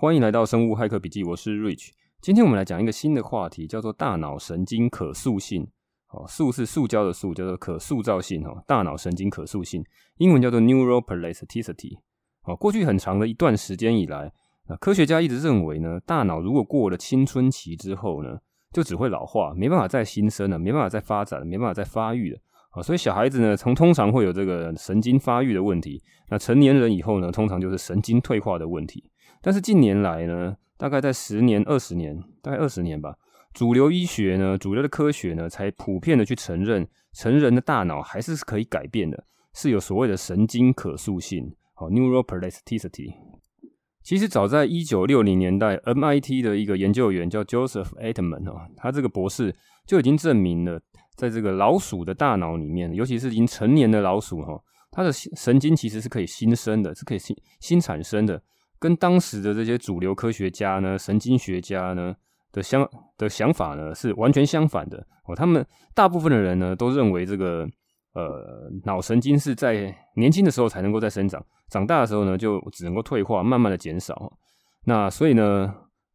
欢迎来到生物骇客笔记，我是 Rich。今天我们来讲一个新的话题，叫做大脑神经可塑性。哦，塑是塑胶的塑，叫做可塑造性。哦，大脑神经可塑性，英文叫做 neuroplasticity。哦，过去很长的一段时间以来，科学家一直认为呢，大脑如果过了青春期之后呢，就只会老化，没办法再新生了，没办法再发展，没办法再发育了。啊，所以小孩子呢，从通常会有这个神经发育的问题。那成年人以后呢，通常就是神经退化的问题。但是近年来呢，大概在十年、二十年，大概二十年吧，主流医学呢，主流的科学呢，才普遍的去承认，成人的大脑还是可以改变的，是有所谓的神经可塑性，好，neuroplasticity。其实早在一九六零年代，MIT 的一个研究员叫 Joseph Altman 哦，他这个博士就已经证明了。在这个老鼠的大脑里面，尤其是已经成年的老鼠哈，它的神经其实是可以新生的，是可以新新产生的，跟当时的这些主流科学家呢、神经学家呢的相的想法呢是完全相反的哦。他们大部分的人呢都认为这个呃脑神经是在年轻的时候才能够再生长，长大的时候呢就只能够退化，慢慢的减少。那所以呢，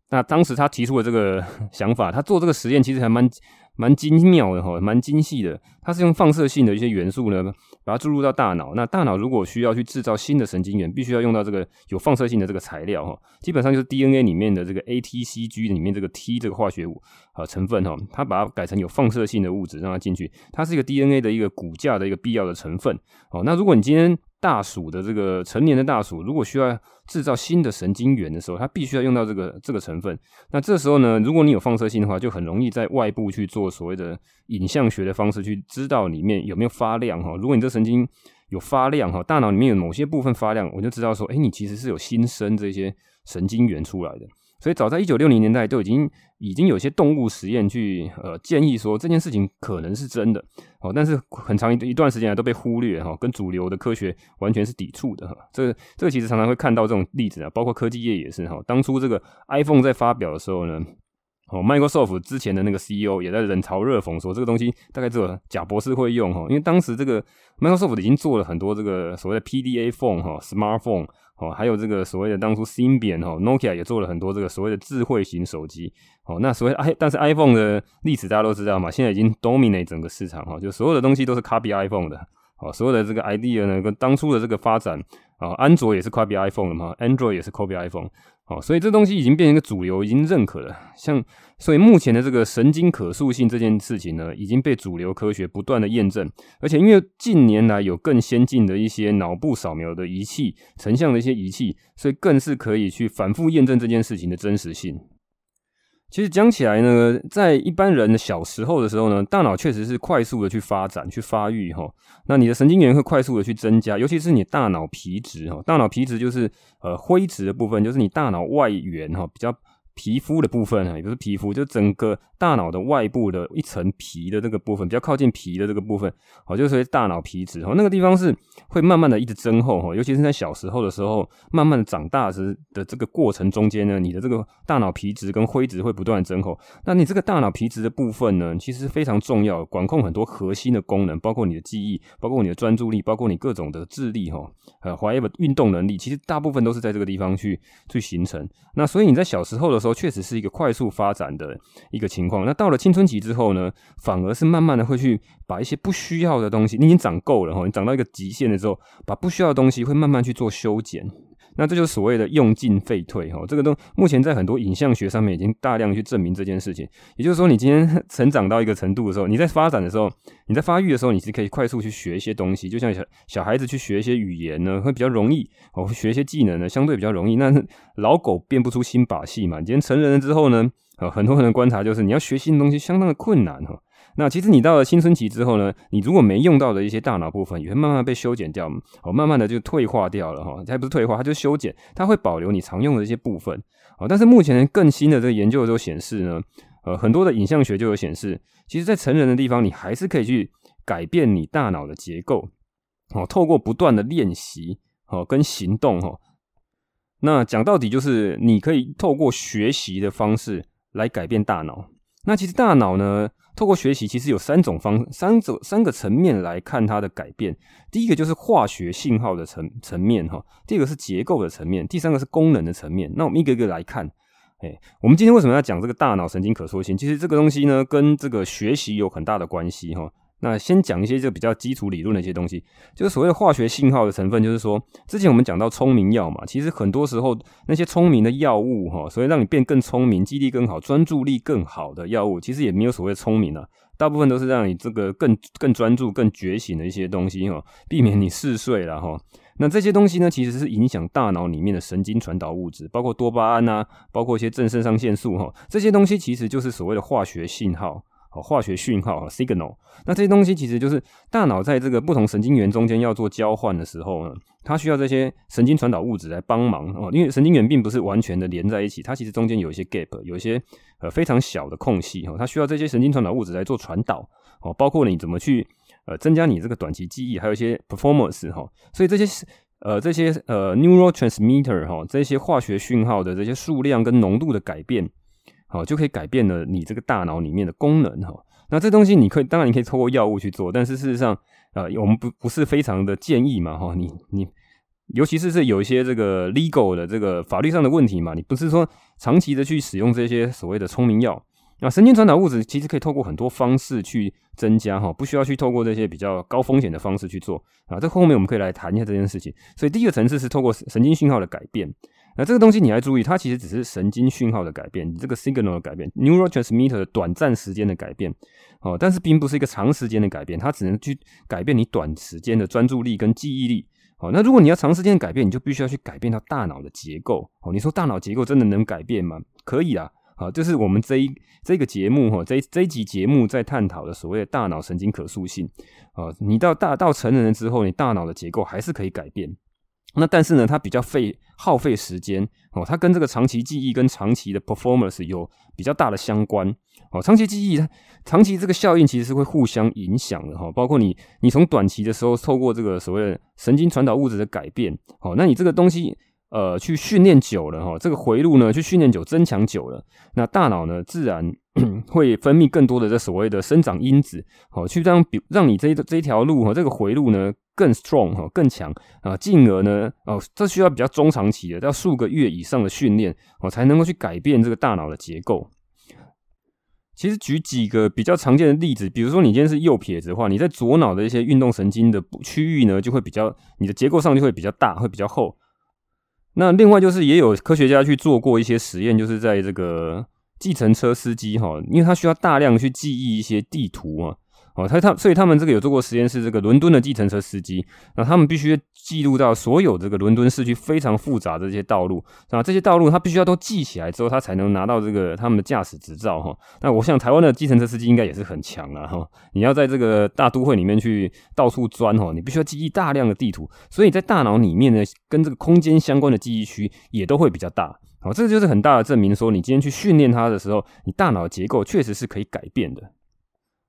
那当时他提出的这个 想法，他做这个实验其实还蛮。蛮精妙的哈，蛮精细的。它是用放射性的一些元素呢，把它注入到大脑。那大脑如果需要去制造新的神经元，必须要用到这个有放射性的这个材料哈。基本上就是 DNA 里面的这个 ATCG 里面这个 T 这个化学物啊成分哈，它把它改成有放射性的物质让它进去。它是一个 DNA 的一个骨架的一个必要的成分。哦，那如果你今天大鼠的这个成年的大鼠，如果需要制造新的神经元的时候，它必须要用到这个这个成分。那这时候呢，如果你有放射性的话，就很容易在外部去做所谓的影像学的方式去知道里面有没有发亮哈。如果你这神经有发亮哈，大脑里面有某些部分发亮，我就知道说，哎，你其实是有新生这些神经元出来的。所以早在一九六零年代就已经已经有些动物实验去呃建议说这件事情可能是真的哦，但是很长一一段时间来都被忽略哈，跟主流的科学完全是抵触的哈。这这个其实常常会看到这种例子啊，包括科技业也是哈。当初这个 iPhone 在发表的时候呢，哦，Microsoft 之前的那个 CEO 也在冷嘲热讽说这个东西大概只有贾博士会用哈，因为当时这个 Microsoft 已经做了很多这个所谓的 PDA phone 哈，Smartphone。哦，还有这个所谓的当初 Symbian 哈，Nokia 也做了很多这个所谓的智慧型手机。哦，那所谓 i，但是 iPhone 的历史大家都知道嘛，现在已经 dominate 整个市场哈，就所有的东西都是 copy iPhone 的。哦，所有的这个 idea 呢，跟当初的这个发展啊，安卓也是 copy iPhone 的嘛，Android 也是 copy iPhone。哦，所以这东西已经变成一个主流，已经认可了。像，所以目前的这个神经可塑性这件事情呢，已经被主流科学不断的验证。而且因为近年来有更先进的一些脑部扫描的仪器、成像的一些仪器，所以更是可以去反复验证这件事情的真实性。其实讲起来呢，在一般人的小时候的时候呢，大脑确实是快速的去发展、去发育哈。那你的神经元会快速的去增加，尤其是你大脑皮质哈。大脑皮质就是呃灰质的部分，就是你大脑外缘哈，比较。皮肤的部分啊，也不是皮肤，就整个大脑的外部的一层皮的这个部分，比较靠近皮的这个部分，哦，就是大脑皮质，哦，那个地方是会慢慢的一直增厚，哈，尤其是在小时候的时候，慢慢的长大时的这个过程中间呢，你的这个大脑皮质跟灰质会不断的增厚。那你这个大脑皮质的部分呢，其实非常重要，管控很多核心的功能，包括你的记忆，包括你的专注力，包括你各种的智力，哈，呃，还有运动能力，其实大部分都是在这个地方去去形成。那所以你在小时候的时候，确实是一个快速发展的一个情况。那到了青春期之后呢，反而是慢慢的会去把一些不需要的东西，你已经长够了哈，你长到一个极限的时候，把不需要的东西会慢慢去做修剪。那这就是所谓的用进废退哈，这个都目前在很多影像学上面已经大量去证明这件事情。也就是说，你今天 成长到一个程度的时候，你在发展的时候，你在发育的时候，你是可以快速去学一些东西，就像小小孩子去学一些语言呢，会比较容易哦，学一些技能呢，相对比较容易。那 老狗变不出新把戏嘛。你今天成人了之后呢，呃，很多人的观察就是你要学新东西相当的困难哈。那其实你到了青春期之后呢，你如果没用到的一些大脑部分，也会慢慢被修剪掉，哦，慢慢的就退化掉了哈。它还不是退化，它就修剪，它会保留你常用的一些部分。哦，但是目前更新的这个研究都显示呢，呃，很多的影像学就有显示，其实在成人的地方，你还是可以去改变你大脑的结构。哦，透过不断的练习，哦，跟行动，哈。那讲到底就是你可以透过学习的方式来改变大脑。那其实大脑呢，透过学习，其实有三种方三种三个层面来看它的改变。第一个就是化学信号的层层面哈，第二个是结构的层面，第三个是功能的层面。那我们一个一个来看。哎，我们今天为什么要讲这个大脑神经可塑性？其实这个东西呢，跟这个学习有很大的关系哈。那先讲一些就比较基础理论的一些东西，就是所谓的化学信号的成分，就是说，之前我们讲到聪明药嘛，其实很多时候那些聪明的药物哈，所以让你变更聪明、记忆力更好、专注力更好的药物，其实也没有所谓聪明啊，大部分都是让你这个更更专注、更觉醒的一些东西哈，避免你嗜睡了哈。那这些东西呢，其实是影响大脑里面的神经传导物质，包括多巴胺啊，包括一些正肾上腺素哈，这些东西其实就是所谓的化学信号。化学讯号 signal，那这些东西其实就是大脑在这个不同神经元中间要做交换的时候呢，它需要这些神经传导物质来帮忙哦，因为神经元并不是完全的连在一起，它其实中间有一些 gap，有一些呃非常小的空隙哈，它需要这些神经传导物质来做传导哦，包括你怎么去呃增加你这个短期记忆，还有一些 performance 哈，所以这些呃这些呃 neurotransmitter 哈，这些化学讯号的这些数量跟浓度的改变。哦，就可以改变了你这个大脑里面的功能哈。那这东西你可以，当然你可以透过药物去做，但是事实上，呃，我们不不是非常的建议嘛哈。你你，尤其是是有一些这个 legal 的这个法律上的问题嘛，你不是说长期的去使用这些所谓的聪明药。那神经传导物质其实可以透过很多方式去增加哈，不需要去透过这些比较高风险的方式去做啊。这后面我们可以来谈一下这件事情。所以第一个层次是透过神经讯号的改变。那这个东西你要注意，它其实只是神经讯号的改变，你这个 signal 的改变，neurotransmitter 的短暂时间的改变，哦，但是并不是一个长时间的改变，它只能去改变你短时间的专注力跟记忆力。哦，那如果你要长时间改变，你就必须要去改变到大脑的结构。哦，你说大脑结构真的能改变吗？可以啊。好，这是我们这一这个节目哈，这这一集节目在探讨的所谓的大脑神经可塑性。啊，你到大到成人了之后，你大脑的结构还是可以改变。那但是呢，它比较费耗费时间哦，它跟这个长期记忆跟长期的 performance 有比较大的相关哦。长期记忆它长期这个效应其实是会互相影响的哈，包括你你从短期的时候透过这个所谓的神经传导物质的改变哦，那你这个东西呃去训练久了哈，这个回路呢去训练久增强久了，那大脑呢自然 会分泌更多的这所谓的生长因子哦，去让比让你这这一条路哈这个回路呢。更 strong 哈，更强啊，进而呢，哦，这需要比较中长期的，要数个月以上的训练哦，才能够去改变这个大脑的结构。其实举几个比较常见的例子，比如说你今天是右撇子的话，你在左脑的一些运动神经的区域呢，就会比较你的结构上就会比较大，会比较厚。那另外就是也有科学家去做过一些实验，就是在这个计程车司机哈，因为他需要大量去记忆一些地图啊。哦，他他所以他们这个有做过实验，是这个伦敦的计程车司机，那他们必须记录到所有这个伦敦市区非常复杂的这些道路，啊，这些道路他必须要都记起来之后，他才能拿到这个他们的驾驶执照哈。那我想台湾的计程车司机应该也是很强了哈。你要在这个大都会里面去到处钻哈，你必须要记忆大量的地图，所以在大脑里面呢，跟这个空间相关的记忆区也都会比较大。好，这就是很大的证明，说你今天去训练它的时候，你大脑结构确实是可以改变的。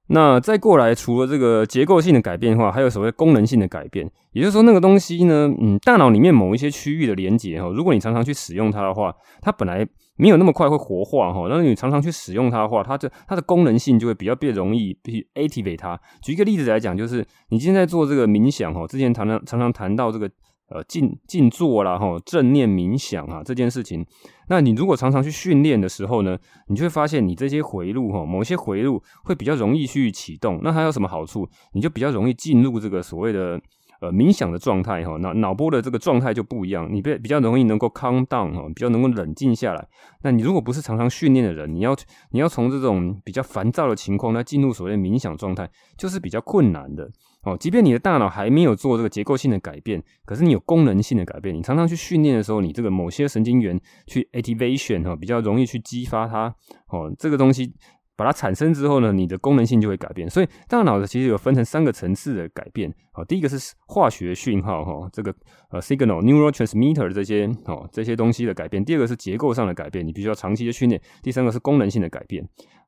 那再过来，除了这个结构性的改变的话，还有所谓功能性的改变。也就是说，那个东西呢，嗯，大脑里面某一些区域的连接哈，如果你常常去使用它的话，它本来没有那么快会活化哈。那你常常去使用它的话，它的它的功能性就会比较变容易去 activate 它。举一个例子来讲，就是你今天在做这个冥想哈，之前常常常常谈到这个。呃，静静坐啦，哈，正念冥想啊，这件事情，那你如果常常去训练的时候呢，你就会发现你这些回路哈，某些回路会比较容易去启动。那它有什么好处？你就比较容易进入这个所谓的呃冥想的状态哈，脑脑波的这个状态就不一样，你比比较容易能够 calm down 哈，比较能够冷静下来。那你如果不是常常训练的人，你要你要从这种比较烦躁的情况，那进入所谓的冥想状态，就是比较困难的。哦，即便你的大脑还没有做这个结构性的改变，可是你有功能性的改变。你常常去训练的时候，你这个某些神经元去 activation 哈，比较容易去激发它。哦，这个东西把它产生之后呢，你的功能性就会改变。所以大脑的其实有分成三个层次的改变。哦，第一个是化学讯号哈，这个呃 signal neurotransmitter 这些哦这些东西的改变。第二个是结构上的改变，你必须要长期的训练。第三个是功能性的改变。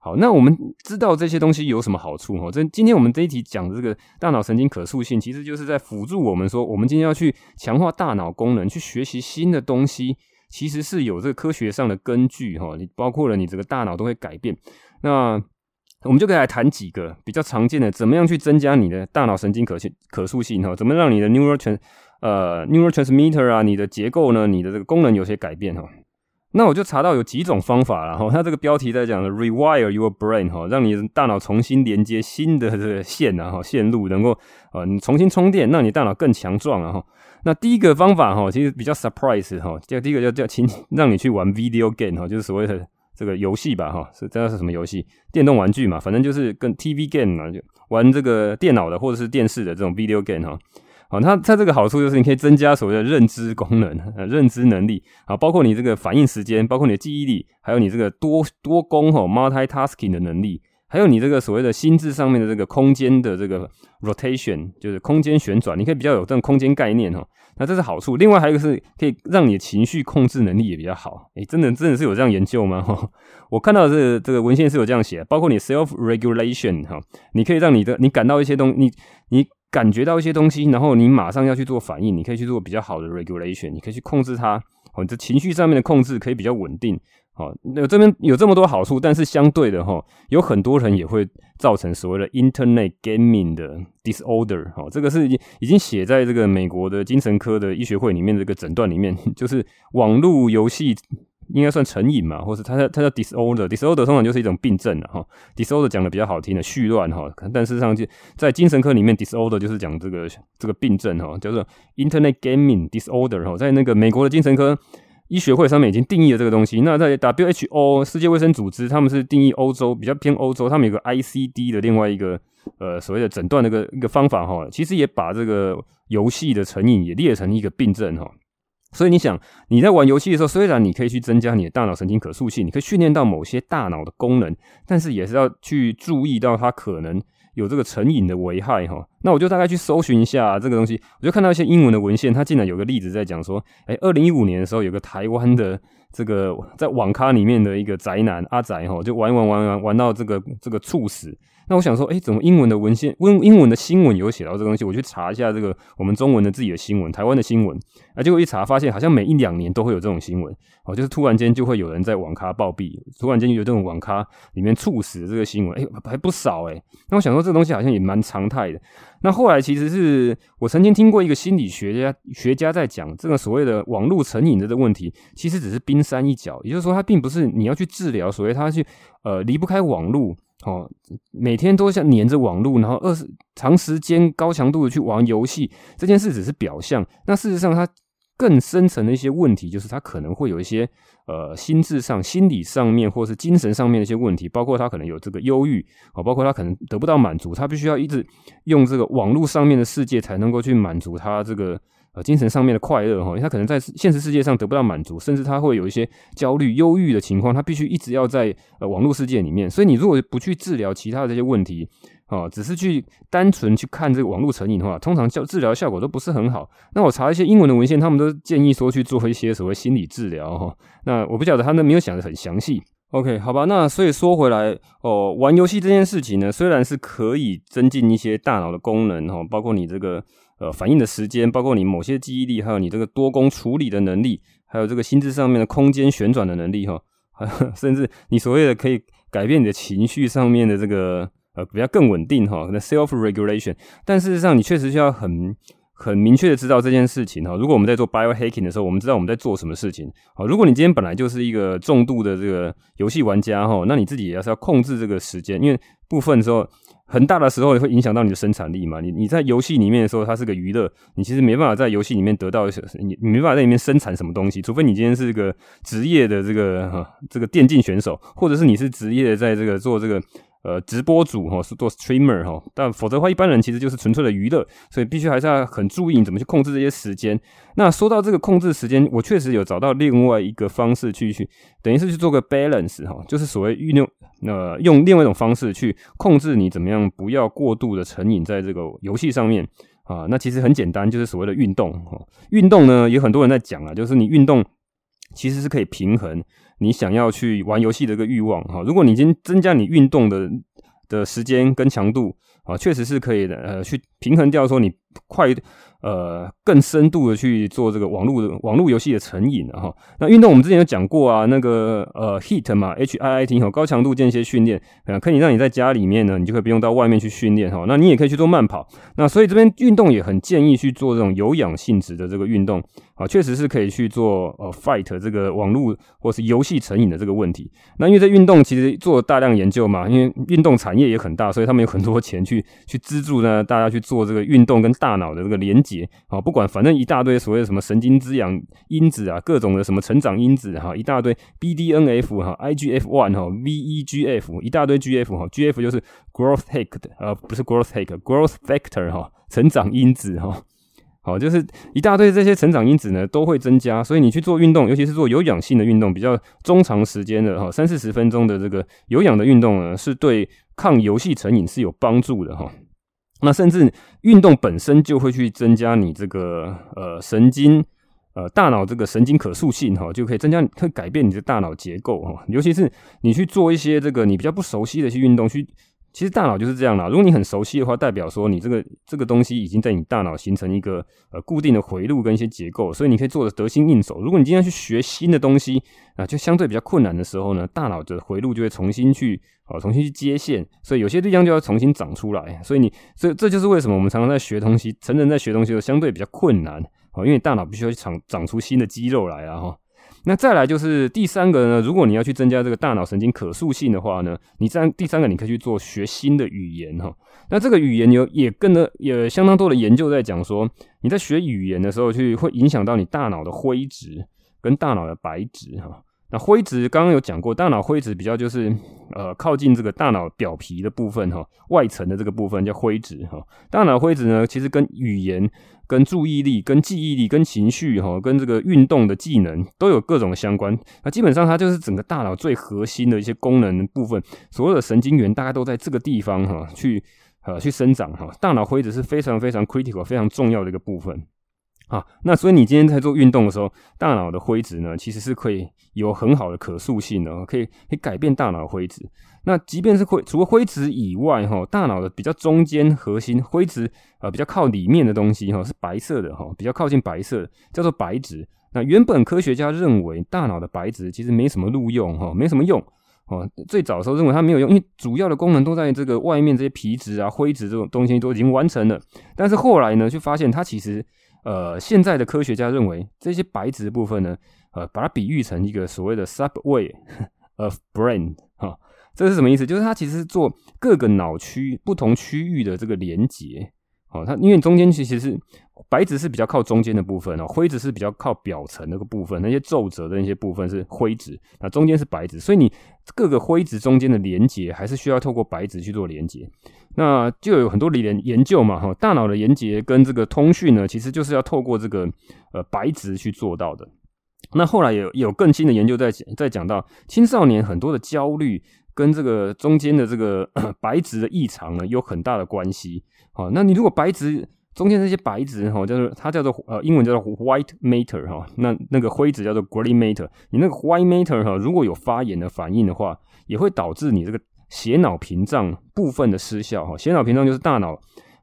好，那我们知道这些东西有什么好处哈？这今天我们这一题讲的这个大脑神经可塑性，其实就是在辅助我们说，我们今天要去强化大脑功能，去学习新的东西其实是有这个科学上的根据哈。你包括了你这个大脑都会改变。那我们就可以来谈几个比较常见的，怎么样去增加你的大脑神经可可塑性哈？怎么让你的 neurotrans 呃 neurotransmitter 啊，你的结构呢，你的这个功能有些改变哈？那我就查到有几种方法了哈。它这个标题在讲的 rewire your brain 哈，让你大脑重新连接新的这个线啊哈线路，能够呃你重新充电，让你大脑更强壮啊哈。那第一个方法哈，其实比较 surprise 哈，就第一个叫叫请让你去玩 video game 哈，就是所谓的这个游戏吧哈，是这样是什么游戏？电动玩具嘛，反正就是跟 TV game 嘛，就玩这个电脑的或者是电视的这种 video game 哈。好，它它这个好处就是你可以增加所谓的认知功能、认知能力啊，包括你这个反应时间，包括你的记忆力，还有你这个多多工哈 multitasking 的能力，还有你这个所谓的心智上面的这个空间的这个 rotation，就是空间旋转，你可以比较有这种空间概念哈。那这是好处。另外还有一个是可以让你的情绪控制能力也比较好。诶，真的真的是有这样研究吗？哈，我看到这这个文献是有这样写，包括你 self regulation 哈，你可以让你的你感到一些东你你。感觉到一些东西，然后你马上要去做反应，你可以去做比较好的 regulation，你可以去控制它，哦，你这情绪上面的控制可以比较稳定，哦，有这边有这么多好处，但是相对的哈，有很多人也会造成所谓的 internet gaming 的 disorder，哦，这个是已经写在这个美国的精神科的医学会里面这个诊断里面，就是网络游戏。应该算成瘾嘛，或是它叫它叫 disorder，disorder 通常就是一种病症了哈。disorder 讲的比较好听的，絮乱哈，但事实上就在精神科里面，disorder 就是讲这个这个病症哈，叫做 internet gaming disorder 哈，在那个美国的精神科医学会上面已经定义了这个东西。那在 WHO 世界卫生组织，他们是定义欧洲比较偏欧洲，他们有个 ICD 的另外一个呃所谓的诊断那个一个方法哈，其实也把这个游戏的成瘾也列成一个病症哈。所以你想，你在玩游戏的时候，虽然你可以去增加你的大脑神经可塑性，你可以训练到某些大脑的功能，但是也是要去注意到它可能有这个成瘾的危害哈。那我就大概去搜寻一下这个东西，我就看到一些英文的文献，它竟然有个例子在讲说，诶，二零一五年的时候，有个台湾的这个在网咖里面的一个宅男阿宅哈，就玩玩玩玩玩到这个这个猝死。那我想说，诶，怎么英文的文献、英英文的新闻有写到这个东西？我去查一下这个我们中文的自己的新闻，台湾的新闻。啊，结果一查发现，好像每一两年都会有这种新闻哦，就是突然间就会有人在网咖暴毙，突然间有这种网咖里面猝死的这个新闻，诶，还不少诶。那我想说，这个东西好像也蛮常态的。那后来其实是我曾经听过一个心理学家学家在讲，这个所谓的网络成瘾的这个问题，其实只是冰山一角。也就是说，它并不是你要去治疗，所谓他去呃离不开网络。哦，每天都像黏着网络，然后二十长时间高强度的去玩游戏，这件事只是表象。那事实上，它更深层的一些问题，就是他可能会有一些呃心智上、心理上面，或是精神上面的一些问题，包括他可能有这个忧郁，哦，包括他可能得不到满足，他必须要一直用这个网络上面的世界才能够去满足他这个。精神上面的快乐哈，他可能在现实世界上得不到满足，甚至他会有一些焦虑、忧郁的情况，他必须一直要在呃网络世界里面。所以你如果不去治疗其他的这些问题，啊，只是去单纯去看这个网络成瘾的话，通常效治疗效果都不是很好。那我查一些英文的文献，他们都建议说去做一些所谓心理治疗哈。那我不晓得他们没有想得很详细。OK，好吧，那所以说回来哦，玩游戏这件事情呢，虽然是可以增进一些大脑的功能哈，包括你这个。呃，反应的时间，包括你某些记忆力，还有你这个多功处理的能力，还有这个心智上面的空间旋转的能力，哈，甚至你所谓的可以改变你的情绪上面的这个呃比较更稳定哈，可能 self regulation。但事实上，你确实需要很很明确的知道这件事情哈。如果我们在做 biohacking 的时候，我们知道我们在做什么事情。好，如果你今天本来就是一个重度的这个游戏玩家哈，那你自己也要是要控制这个时间，因为部分时候。很大的时候会影响到你的生产力嘛？你你在游戏里面的时候，它是个娱乐，你其实没办法在游戏里面得到你你没办法在里面生产什么东西，除非你今天是个职业的这个哈这个电竞选手，或者是你是职业在这个做这个。呃，直播主哈是做 streamer 哈，但否则的话，一般人其实就是纯粹的娱乐，所以必须还是要很注意怎么去控制这些时间。那说到这个控制时间，我确实有找到另外一个方式去去，等于是去做个 balance 哈，就是所谓运用呃用另外一种方式去控制你怎么样不要过度的成瘾在这个游戏上面啊。那其实很简单，就是所谓的运动哈。运动呢，有很多人在讲啊，就是你运动其实是可以平衡。你想要去玩游戏的一个欲望哈，如果你已经增加你运动的的时间跟强度啊，确实是可以的，呃，去平衡掉说你快。呃，更深度的去做这个网络网络游戏的成瘾了哈。那运动我们之前有讲过啊，那个呃，HIIT 嘛，H I I T 哈，高强度间歇训练，呃可以让你在家里面呢，你就可以不用到外面去训练哈。那你也可以去做慢跑。那所以这边运动也很建议去做这种有氧性质的这个运动啊，确实是可以去做呃，fight 这个网络或是游戏成瘾的这个问题。那因为这运动其实做大量研究嘛，因为运动产业也很大，所以他们有很多钱去去资助呢，大家去做这个运动跟大脑的这个连接。啊，不管反正一大堆所谓的什么神经滋养因子啊，各种的什么成长因子哈，一大堆 BDNF 哈，IGF one 哈，VEGF 一大堆 GF 哈，GF 就是 growth hack 的呃，不是 growth hack，growth factor 哈，成长因子哈，好，就是一大堆这些成长因子呢都会增加，所以你去做运动，尤其是做有氧性的运动，比较中长时间的哈，三四十分钟的这个有氧的运动呢，是对抗游戏成瘾是有帮助的哈。那甚至运动本身就会去增加你这个呃神经呃大脑这个神经可塑性哈，就可以增加会改变你的大脑结构哈，尤其是你去做一些这个你比较不熟悉的一些运动去。其实大脑就是这样啦，如果你很熟悉的话，代表说你这个这个东西已经在你大脑形成一个呃固定的回路跟一些结构，所以你可以做得得心应手。如果你今天去学新的东西啊，就相对比较困难的时候呢，大脑的回路就会重新去啊重新去接线，所以有些地方就要重新长出来。所以你这这就是为什么我们常常在学东西，成人在学东西的时候相对比较困难啊，因为大脑必须要去长长出新的肌肉来啊哈。那再来就是第三个呢，如果你要去增加这个大脑神经可塑性的话呢，你这样第三个你可以去做学新的语言哈。那这个语言有也跟的也相当多的研究在讲说，你在学语言的时候去会影响到你大脑的灰质跟大脑的白质哈。那灰质刚刚有讲过，大脑灰质比较就是呃靠近这个大脑表皮的部分哈，外层的这个部分叫灰质哈。大脑灰质呢，其实跟语言。跟注意力、跟记忆力、跟情绪，哈，跟这个运动的技能都有各种相关。那基本上它就是整个大脑最核心的一些功能部分，所有的神经元大概都在这个地方，哈，去呃去生长，哈。大脑灰质是非常非常 critical、非常重要的一个部分。啊，那所以你今天在做运动的时候，大脑的灰质呢，其实是可以有很好的可塑性的，可以可以改变大脑的灰质。那即便是灰，除了灰质以外，哈，大脑的比较中间核心灰质，呃，比较靠里面的东西，哈，是白色的，哈，比较靠近白色，叫做白质。那原本科学家认为大脑的白质其实没什么路用，哈，没什么用，哦，最早的时候认为它没有用，因为主要的功能都在这个外面这些皮质啊、灰质这种东西都已经完成了。但是后来呢，就发现它其实。呃，现在的科学家认为这些白质的部分呢，呃，把它比喻成一个所谓的 subway of brain 哈，这是什么意思？就是它其实做各个脑区不同区域的这个连接，哦，它因为中间其实是白纸是比较靠中间的部分哦，灰质是比较靠表层那个部分，那些皱褶的那些部分是灰纸，那中间是白纸，所以你各个灰质中间的连接还是需要透过白纸去做连接。那就有很多理研研究嘛，哈，大脑的连接跟这个通讯呢，其实就是要透过这个呃白纸去做到的。那后来有有更新的研究在在讲到青少年很多的焦虑跟这个中间的这个 白质的异常呢有很大的关系。啊，那你如果白质中间这些白质哈，叫做它叫做呃英文叫做 white matter 哈，那那个灰质叫做 gray matter，你那个 white matter 哈，如果有发炎的反应的话，也会导致你这个。血脑屏障部分的失效，哈，血脑屏障就是大脑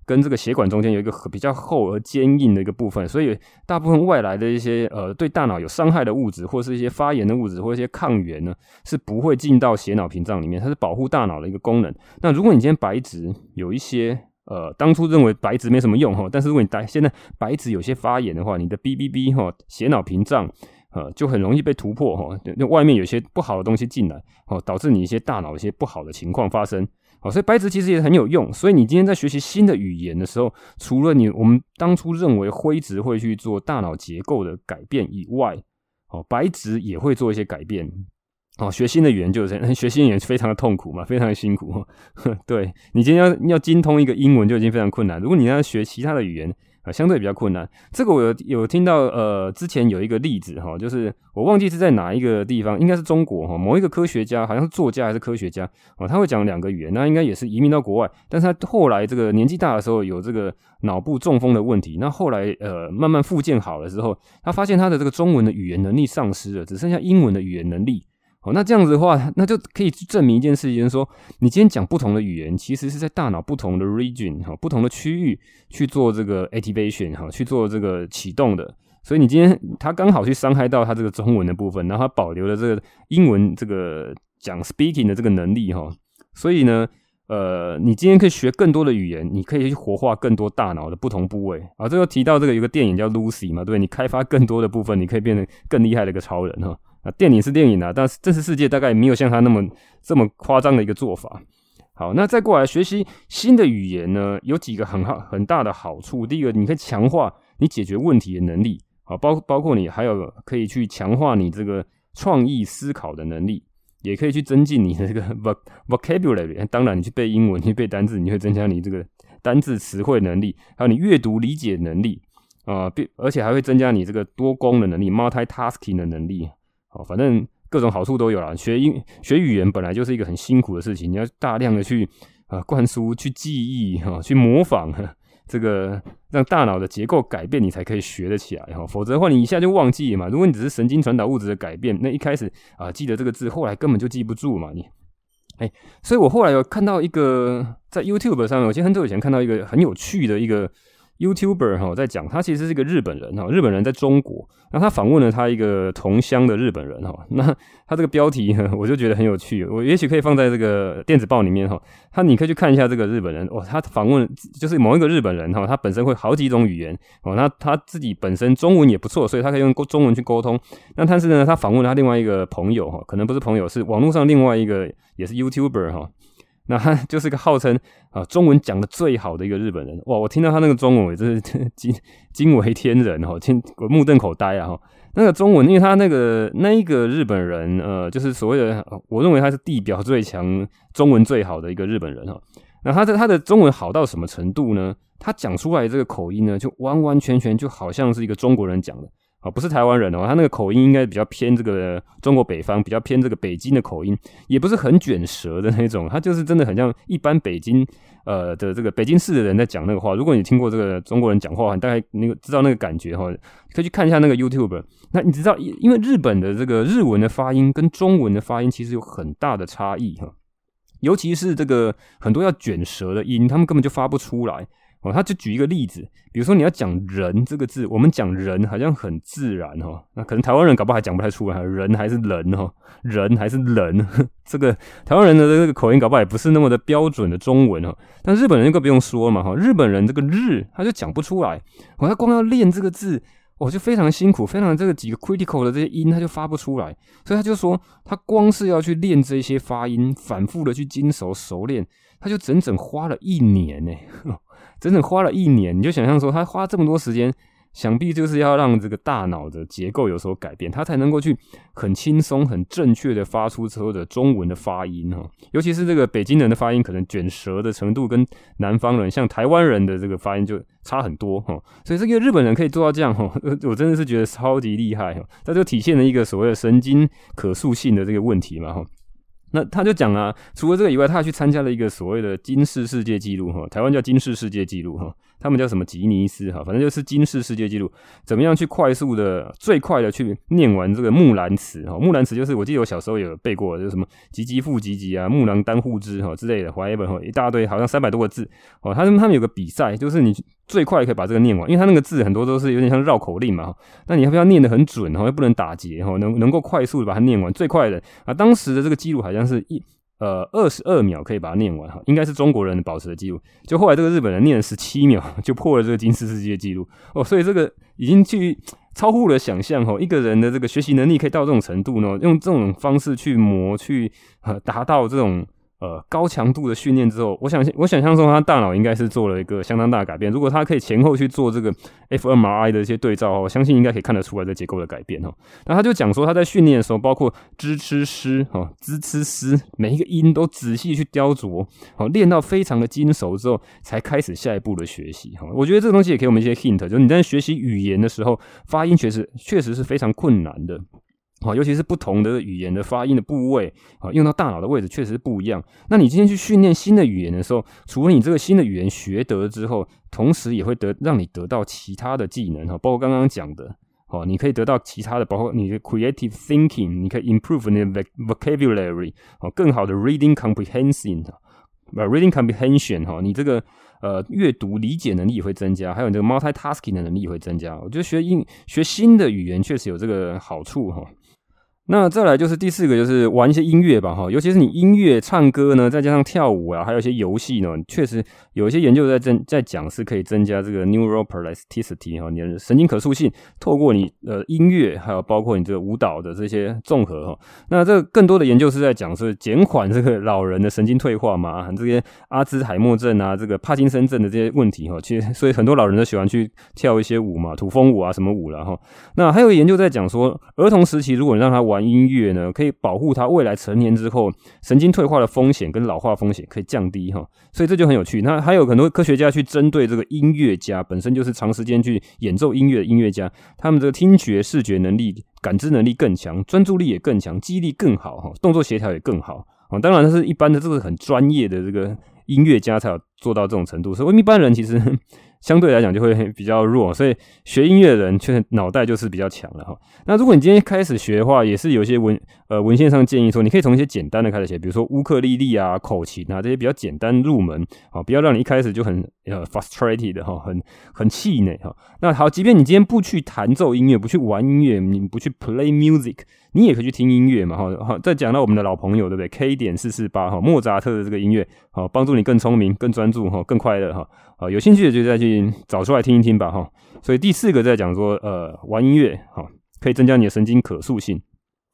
跟这个血管中间有一个比较厚而坚硬的一个部分，所以大部分外来的一些呃对大脑有伤害的物质，或是一些发炎的物质，或一些抗原呢，是不会进到血脑屏障里面，它是保护大脑的一个功能。那如果你今天白质有一些呃，当初认为白质没什么用哈，但是如果你白现在白质有些发炎的话，你的 BBB 哈血脑屏障。呃，就很容易被突破哈，那外面有些不好的东西进来，哦，导致你一些大脑一些不好的情况发生，哦，所以白质其实也很有用。所以你今天在学习新的语言的时候，除了你我们当初认为灰质会去做大脑结构的改变以外，哦，白质也会做一些改变。哦，学新的语言就是这样 学新语言非常的痛苦嘛，非常的辛苦。对，你今天要要精通一个英文就已经非常困难，如果你要学其他的语言。啊，相对比较困难。这个我有有听到，呃，之前有一个例子哈，就是我忘记是在哪一个地方，应该是中国哈，某一个科学家，好像是作家还是科学家哦，他会讲两个语言，那应该也是移民到国外，但是他后来这个年纪大的时候有这个脑部中风的问题，那后来呃慢慢复健好了之后，他发现他的这个中文的语言能力丧失了，只剩下英文的语言能力。哦，那这样子的话，那就可以证明一件事情，就是说你今天讲不同的语言，其实是在大脑不同的 region 哈，不同的区域去做这个 activation 哈，去做这个启动的。所以你今天他刚好去伤害到他这个中文的部分，然后他保留了这个英文这个讲 speaking 的这个能力哈。所以呢，呃，你今天可以学更多的语言，你可以去活化更多大脑的不同部位啊。这个提到这个有个电影叫 Lucy 嘛，对，你开发更多的部分，你可以变成更厉害的一个超人哈。啊，电影是电影啊，但是真实世界大概没有像他那么这么夸张的一个做法。好，那再过来学习新的语言呢，有几个很好很大的好处。第一个，你可以强化你解决问题的能力，啊，包包括你还有可以去强化你这个创意思考的能力，也可以去增进你的这个 vocabulary。当然，你去背英文，你去背单字，你会增加你这个单字词汇能力，还有你阅读理解能力啊，并而且还会增加你这个多工的能力，multitasking 的能力。哦，反正各种好处都有啦。学英学语言本来就是一个很辛苦的事情，你要大量的去啊灌输、去记忆、哈、去模仿，这个让大脑的结构改变，你才可以学得起来哈。否则的话，你一下就忘记嘛。如果你只是神经传导物质的改变，那一开始啊记得这个字，后来根本就记不住嘛。你哎，所以我后来有看到一个在 YouTube 上面，我记得很久以前看到一个很有趣的一个。YouTuber 哈在讲，他其实是一个日本人哈，日本人在中国，那他访问了他一个同乡的日本人哈，那他这个标题我就觉得很有趣，我也许可以放在这个电子报里面哈，他你可以去看一下这个日本人哦，他访问就是某一个日本人哈，他本身会好几种语言哦，那他自己本身中文也不错，所以他可以用中文去沟通，那但是呢，他访问了他另外一个朋友哈，可能不是朋友，是网络上另外一个也是 YouTuber 哈。那他 就是个号称啊中文讲的最好的一个日本人哇！我听到他那个中文，我真是 惊惊为天人哈，听目瞪口呆啊哈！那个中文，因为他那个那一个日本人呃，就是所谓的，我认为他是地表最强、中文最好的一个日本人哈。那他的他的中文好到什么程度呢？他讲出来这个口音呢，就完完全全就好像是一个中国人讲的。啊，不是台湾人哦，他那个口音应该比较偏这个中国北方，比较偏这个北京的口音，也不是很卷舌的那种，他就是真的很像一般北京呃的这个北京市的人在讲那个话。如果你听过这个中国人讲话，大概那个知道那个感觉哈，可以去看一下那个 YouTube。那你知道，因为日本的这个日文的发音跟中文的发音其实有很大的差异哈，尤其是这个很多要卷舌的音，他们根本就发不出来。哦，他就举一个例子，比如说你要讲“人”这个字，我们讲“人”好像很自然哈，那可能台湾人搞不好还讲不太出来，人还是人哈，人还是人，这个台湾人的这个口音搞不好也不是那么的标准的中文哈。但日本人更不用说嘛哈，日本人这个“日”他就讲不出来，哦，他光要练这个字，哦，就非常辛苦，非常这个几个 critical 的这些音他就发不出来，所以他就说他光是要去练这些发音，反复的去精熟熟练，他就整整花了一年呢。整整花了一年，你就想象说，他花这么多时间，想必就是要让这个大脑的结构有所改变，他才能够去很轻松、很正确的发出所有的中文的发音哈。尤其是这个北京人的发音，可能卷舌的程度跟南方人，像台湾人的这个发音就差很多哈。所以这个日本人可以做到这样哈，我真的是觉得超级厉害哈。这就体现了一个所谓的神经可塑性的这个问题嘛哈。那他就讲啊，除了这个以外，他还去参加了一个所谓的金氏世界纪录哈，台湾叫金氏世界纪录哈，他们叫什么吉尼斯哈，反正就是金氏世界纪录，怎么样去快速的、最快的去念完这个木兰辞哈？木兰辞就是我记得我小时候有背过，就是什么唧唧复唧唧啊，木兰当户织哈之类的，怀一本哈一大堆，好像三百多个字哦。他们他们有个比赛，就是你最快可以把这个念完，因为他那个字很多都是有点像绕口令嘛，那你要不要念得很准哈？又不能打结哈，能能够快速的把它念完，最快的啊，当时的这个记录好像。是一呃二十二秒可以把它念完哈，应该是中国人保持的记录。就后来这个日本人念了十七秒 就破了这个金丝世界纪录哦，所以这个已经去超乎了想象哈，一个人的这个学习能力可以到这种程度呢，用这种方式去磨去呃达到这种。呃，高强度的训练之后，我想我想象中他大脑应该是做了一个相当大的改变。如果他可以前后去做这个 fMRI 的一些对照，我相信应该可以看得出来这结构的改变哈。那他就讲说他在训练的时候，包括支、吃、诗哈、支、吃、诗，每一个音都仔细去雕琢，好练到非常的精熟之后，才开始下一步的学习哈。我觉得这东西也给我们一些 hint，就是你在学习语言的时候，发音确实确实是非常困难的。尤其是不同的语言的发音的部位啊，用到大脑的位置确实不一样。那你今天去训练新的语言的时候，除了你这个新的语言学得之后，同时也会得让你得到其他的技能哈，包括刚刚讲的哦，你可以得到其他的，包括你的 creative thinking，你可以 improve 你的 vocabulary，哦，更好的 reading comprehension，呃，reading comprehension 哈，你这个呃阅读理解能力也会增加，还有你这个 multitasking 的能力也会增加。我觉得学英学新的语言确实有这个好处哈。那再来就是第四个，就是玩一些音乐吧，哈，尤其是你音乐唱歌呢，再加上跳舞啊，还有一些游戏呢，确实有一些研究在增在讲是可以增加这个 neural plasticity 哈，你的神经可塑性，透过你呃音乐，还有包括你这个舞蹈的这些综合哈，那这更多的研究是在讲是减缓这个老人的神经退化嘛，这些阿兹海默症啊，这个帕金森症的这些问题哈，其实所以很多老人都喜欢去跳一些舞嘛，土风舞啊什么舞了哈。那还有研究在讲说，儿童时期如果你让他玩玩音乐呢，可以保护他未来成年之后神经退化的风险跟老化风险可以降低哈，所以这就很有趣。那还有很多科学家去针对这个音乐家本身就是长时间去演奏音乐的音乐家，他们这个听觉、视觉能力、感知能力更强，专注力也更强，记忆力更好哈，动作协调也更好啊。当然，这是一般的，这个很专业的这个音乐家才有做到这种程度，所以一般人其实。相对来讲就会比较弱，所以学音乐的人却脑袋就是比较强了哈。那如果你今天开始学的话，也是有一些文呃文献上建议说，你可以从一些简单的开始学，比如说乌克丽丽啊、口琴啊这些比较简单入门啊，不要让你一开始就很呃 frustrated 的哈，很很气馁哈。那好，即便你今天不去弹奏音乐，不去玩音乐，你不去 play music，你也可以去听音乐嘛哈。好，再讲到我们的老朋友对不对？K 点四四八哈，莫扎特的这个音乐，好帮助你更聪明、更专注哈、更快乐哈。啊，有兴趣的就再去找出来听一听吧，哈。所以第四个在讲说，呃，玩音乐，哈，可以增加你的神经可塑性。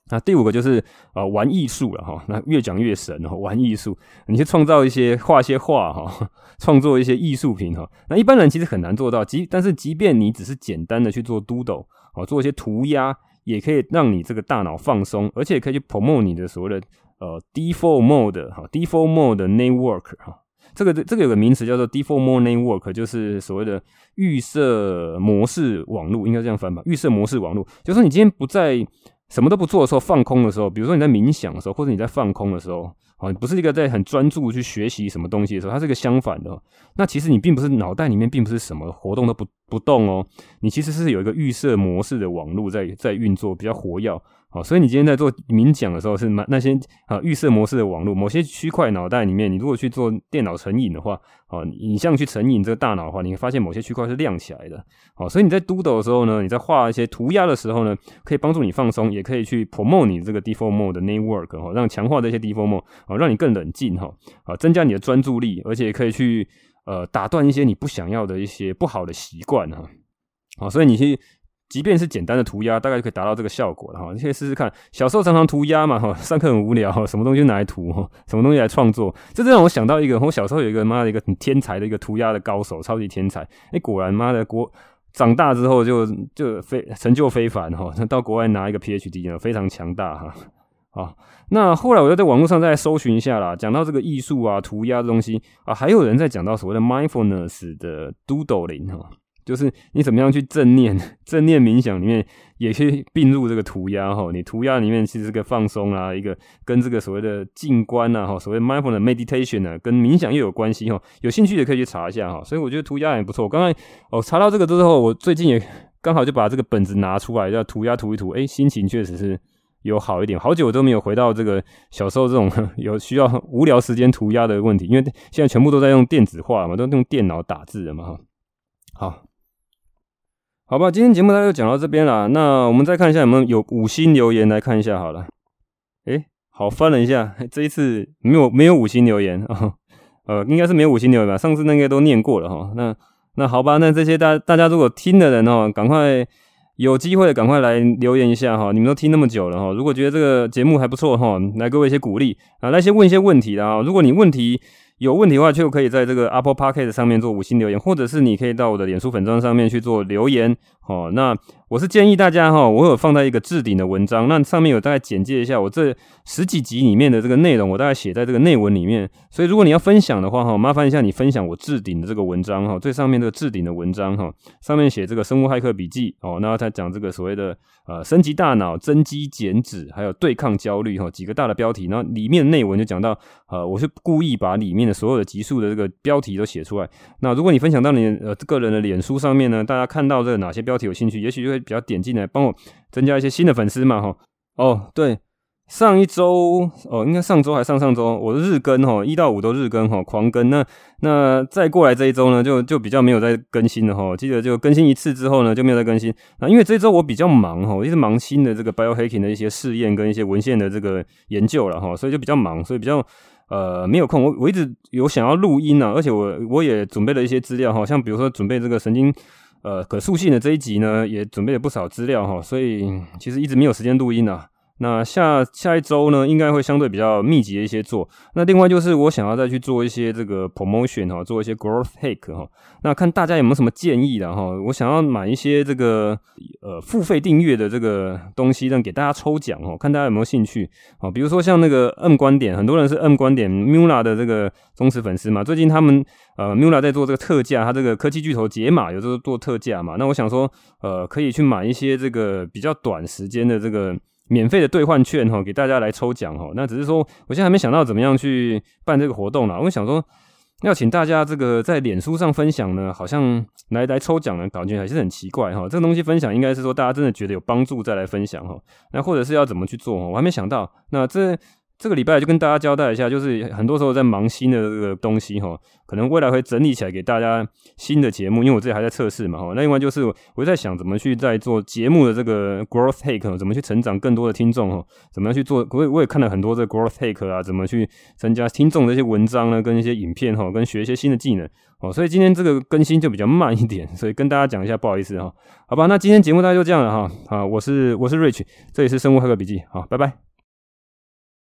那第五个就是呃，玩艺术了，哈。那越讲越神，哈，玩艺术，你去创造一些画些画，哈，创作一些艺术品，哈。那一般人其实很难做到，即但是即便你只是简单的去做 doodle，啊，做一些涂鸦，也可以让你这个大脑放松，而且可以去 promote 你的所谓的呃 default mode，哈，default mode network，哈。这个这个有个名词叫做 default mode network，就是所谓的预设模式网络，应该这样翻吧？预设模式网络，就是说你今天不在什么都不做的时候，放空的时候，比如说你在冥想的时候，或者你在放空的时候，啊，不是一个在很专注去学习什么东西的时候，它是一个相反的。那其实你并不是脑袋里面并不是什么活动都不不动哦，你其实是有一个预设模式的网络在在运作，比较活跃。好，所以你今天在做冥想的时候，是那些啊预设模式的网络，某些区块脑袋里面，你如果去做电脑成瘾的话，啊，你像去成瘾这个大脑的话，你会发现某些区块是亮起来的。好，所以你在 doodle 的时候呢，你在画一些涂鸦的时候呢，可以帮助你放松，也可以去 promote 你这个 default mode 的 network 哈，让强化这些 default mode 啊，让你更冷静哈，啊，增加你的专注力，而且可以去呃打断一些你不想要的一些不好的习惯哈。好，所以你去。即便是简单的涂鸦，大概就可以达到这个效果了哈。你可以试试看，小时候常常涂鸦嘛哈，上课很无聊，什么东西拿来涂，什么东西来创作，这让我想到一个，我小时候有一个妈的一个很天才的一个涂鸦的高手，超级天才。哎，果然妈的国长大之后就就非成就非凡哈，到国外拿一个 PhD 呢，非常强大哈。啊，那后来我又在网络上再搜寻一下啦，讲到这个艺术啊，涂鸦的东西啊，还有人在讲到所谓的 mindfulness 的 doodling 哈。就是你怎么样去正念，正念冥想里面也可以并入这个涂鸦哈。你涂鸦里面其实是个放松啊，一个跟这个所谓的静观啊哈，所谓 mindful 的 meditation 呢、啊，跟冥想又有关系哈。有兴趣也可以去查一下哈。所以我觉得涂鸦也不错。刚才哦查到这个之后，我最近也刚好就把这个本子拿出来，要涂鸦涂一涂，哎，心情确实是有好一点。好久都没有回到这个小时候这种 有需要无聊时间涂鸦的问题，因为现在全部都在用电子化嘛，都用电脑打字了嘛哈。好。好吧，今天节目大概就讲到这边了。那我们再看一下有没有有五星留言来看一下好了。诶，好，翻了一下，这一次没有没有五星留言啊，呃，应该是没有五星留言吧？上次那个都念过了哈。那那好吧，那这些大大家如果听的人哈，赶快有机会赶快来留言一下哈。你们都听那么久了哈，如果觉得这个节目还不错哈，来给我一些鼓励啊，来先问一些问题的啊。如果你问题有问题的话，就可以在这个 Apple Podcast 上面做五星留言，或者是你可以到我的脸书粉专上面去做留言。哦，那我是建议大家哈，我有放在一个置顶的文章，那上面有大概简介一下我这十几集里面的这个内容，我大概写在这个内文里面。所以如果你要分享的话哈，麻烦一下你分享我置顶的这个文章哈，最上面这个置顶的文章哈，上面写这个生物骇客笔记哦，然后他讲这个所谓的呃升级大脑、增肌减脂，还有对抗焦虑哈，几个大的标题，然后里面内文就讲到呃，我是故意把里面的所有的集数的这个标题都写出来。那如果你分享到你呃个人的脸书上面呢，大家看到这哪些标题？题有兴趣，也许就会比较点进来帮我增加一些新的粉丝嘛哈。哦，对。上一周哦，应该上周还上上周，我的日更哈，一到五都日更哈，狂更。那那再过来这一周呢，就就比较没有再更新了哈。记得就更新一次之后呢，就没有再更新。那因为这一周我比较忙哈，我一直忙新的这个 biohacking 的一些试验跟一些文献的这个研究了哈，所以就比较忙，所以比较呃没有空。我我一直有想要录音啊，而且我我也准备了一些资料哈，像比如说准备这个神经呃可塑性的这一集呢，也准备了不少资料哈，所以其实一直没有时间录音啊。那下下一周呢，应该会相对比较密集的一些做。那另外就是我想要再去做一些这个 promotion 哈，做一些 growth hack 哈。那看大家有没有什么建议的哈？我想要买一些这个呃付费订阅的这个东西，让给大家抽奖哈，看大家有没有兴趣啊？比如说像那个 M 观点，很多人是 M 观点 Mula 的这个忠实粉丝嘛。最近他们呃 Mula 在做这个特价，他这个科技巨头解码有时候做特价嘛。那我想说呃可以去买一些这个比较短时间的这个。免费的兑换券哈，给大家来抽奖哈。那只是说，我现在还没想到怎么样去办这个活动啦。我想说，要请大家这个在脸书上分享呢，好像来来抽奖呢，感觉还是很奇怪哈。这个东西分享应该是说，大家真的觉得有帮助再来分享哈。那或者是要怎么去做？我还没想到。那这。这个礼拜就跟大家交代一下，就是很多时候在忙新的这个东西哈，可能未来会整理起来给大家新的节目，因为我自己还在测试嘛哈。那另外就是我在想怎么去在做节目的这个 growth hack，怎么去成长更多的听众哈，怎么样去做？我也我也看了很多这 growth hack 啊，怎么去增加听众的一些文章呢，跟一些影片哈，跟学一些新的技能哦。所以今天这个更新就比较慢一点，所以跟大家讲一下，不好意思哈。好吧，那今天节目大概就这样了哈。好，我是我是 Rich，这里是生物黑客笔记，好，拜拜。